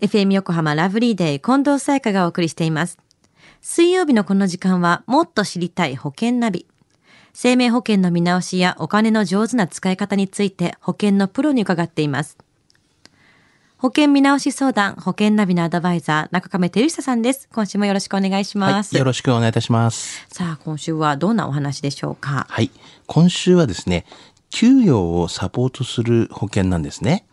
FM 横浜ラブリーデー近藤沙耶香がお送りしています。水曜日のこの時間はもっと知りたい保険ナビ。生命保険の見直しやお金の上手な使い方について保険のプロに伺っています。保険見直し相談、保険ナビのアドバイザー、中亀照久さんです。今週もよろしくお願いします。はい、よろしくお願いいたします。さあ、今週はどんなお話でしょうか？はい。今週はですね、給与をサポートする保険なんですね。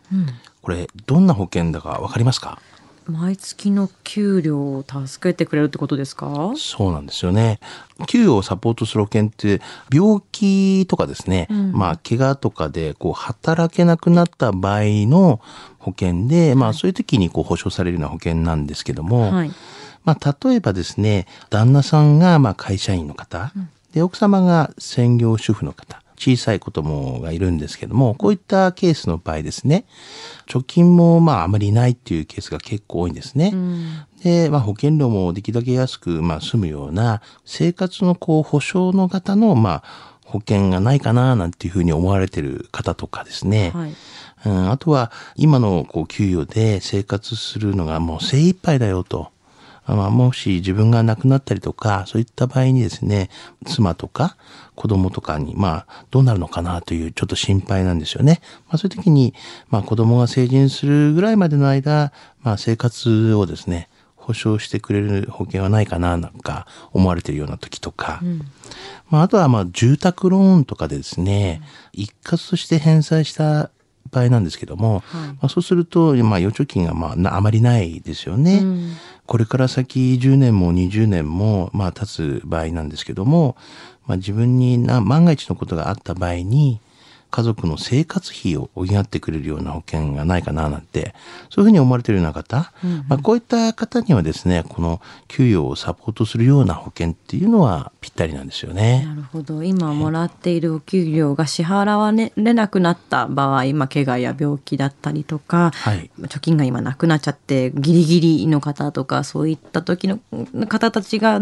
これ、どんな保険だかわかりますか？毎月の給料を助けてくれるってことですか？そうなんですよね。給与をサポートする保険って、病気とかですね、まあ、怪我とかで、こう、働けなくなった場合の保険で、まあ、そういう時にこう、保証されるような保険なんですけども、はい。まあ、例えばですね、旦那さんがまあ会社員の方、で、奥様が専業主婦の方、小さい子供がいるんですけども、こういったケースの場合ですね、貯金もまああまりないっていうケースが結構多いんですね。で、まあ保険料もできるだけ安くまあ済むような生活のこう保障の方のまあ保険がないかななんていうふうに思われてる方とかですね。はい。うん、あとは今のこう給与で生活するのがもう精一杯だよと。まあ、もし自分が亡くなったりとか、そういった場合にですね、妻とか子供とかに、まあ、どうなるのかなというちょっと心配なんですよね。まあ、そういう時に、まあ、子供が成人するぐらいまでの間、まあ、生活をですね、保障してくれる保険はないかな、なんか思われているような時とか、まあ、あとはまあ住宅ローンとかでですね、一括として返済した場合なんですけども、まあ、そうすると、まあ、預貯金がまあなあまりないですよね。これから先10年も20年もまあ経つ場合なんですけども、まあ、自分にな万が一のことがあった場合に、家族の生活費を補ってくれるような保険がないかななんて、そういうふうに思われているような方、まあ、こういった方にはですね、この給与をサポートするような保険っていうのはぴったりなんですよね。なるほど。今もらっているお給料が支払われなくなった場合、まあ、怪我や病気だったりとか、はい。貯金が今なくなっちゃってギリギリの方とかそういった時の方たちが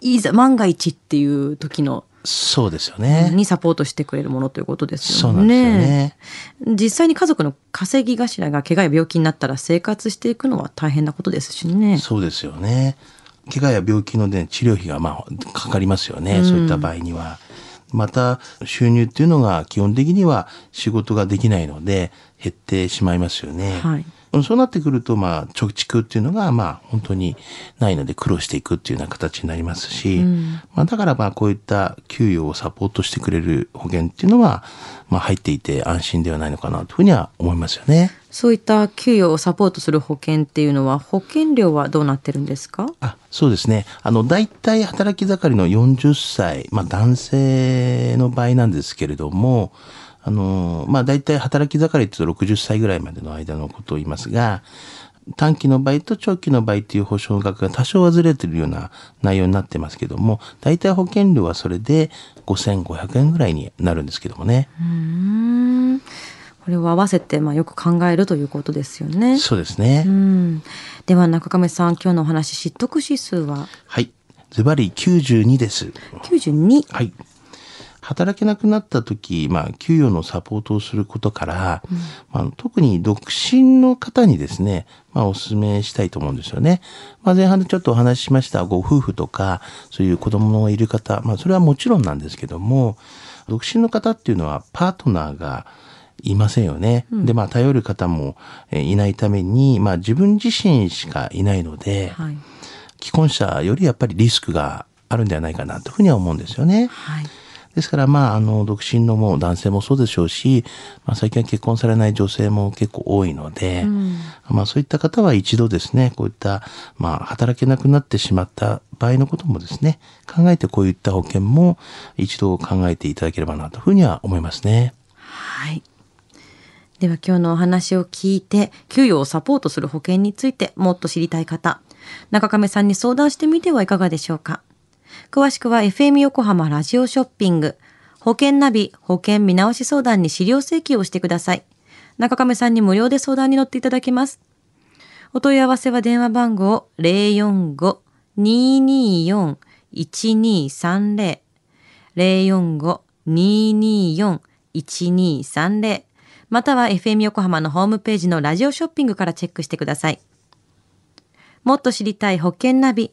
いざ万が一っていう時のそうですよね。にサポートしてくれるものということですよね。そうなんですよね。実際に家族の稼ぎ頭が怪我や病気になったら生活していくのは大変なことですしね。そうですよね。怪我や病気の、ね、治療費がまあかかりますよね、そういった場合には。また収入っていうのが基本的には仕事ができないので減ってしまいますよね。はいそうなってくると、まあ、貯蓄っていうのが、まあ、本当にないので苦労していくっていうような形になりますし、まあ、だから、まあ、こういった給与をサポートしてくれる保険っていうのは、まあ、入っていて安心ではないのかなというふうには思いますよね。そういった給与をサポートする保険っていうのは保険料はどうなってるんですか？あそうですね。あの、大体働き盛りの40歳、まあ男性の場合なんですけれども、あの、まあ大体働き盛りって言うと60歳ぐらいまでの間のことを言いますが、短期の場合と長期の場合っていう保証額が多少はずれてるような内容になってますけども、大体保険料はそれで5500円ぐらいになるんですけどもね。うーんこれを合わせてまあよく考えるということですよね。そうですね。うん、では中亀さん今日のお話知得指数は？はい。ズバリ92です。92。はい。働けなくなった時、まあ、給与のサポートをすることから、まあ、特に独身の方にですね、まあ、お勧めしたいと思うんですよね。まあ、前半でちょっとお話ししましたご夫婦とか、そういう子供のいる方、まあ、それはもちろんなんですけども、独身の方っていうのはパートナーがいませんよね。で、まあ、頼る方もえーいないために、まあ、自分自身しかいないので、はい。既婚者よりやっぱりリスクがあるんではないかなというふうには思うんですよね。はい。ですから、まあ、あの、独身のもう男性もそうでしょうし、まあ、最近は結婚されない女性も結構多いので、まあ、そういった方は一度ですね、こういった、まあ、働けなくなってしまった場合のこともですね、考えてこういった保険も一度考えていただければなというふうには思いますね。はい。では今日のお話を聞いて、給与をサポートする保険についてもっと知りたい方、中亀さんに相談してみてはいかがでしょうか？詳しくは FM 横浜ラジオショッピング、保険ナビ保険見直し相談に資料請求をしてください。中亀さんに無料で相談に乗っていただけます。お問い合わせは電話番号045-224-1230 045-224-1230または FM 横浜のホームページのラジオショッピングからチェックしてください。もっと知りたい保険ナビ。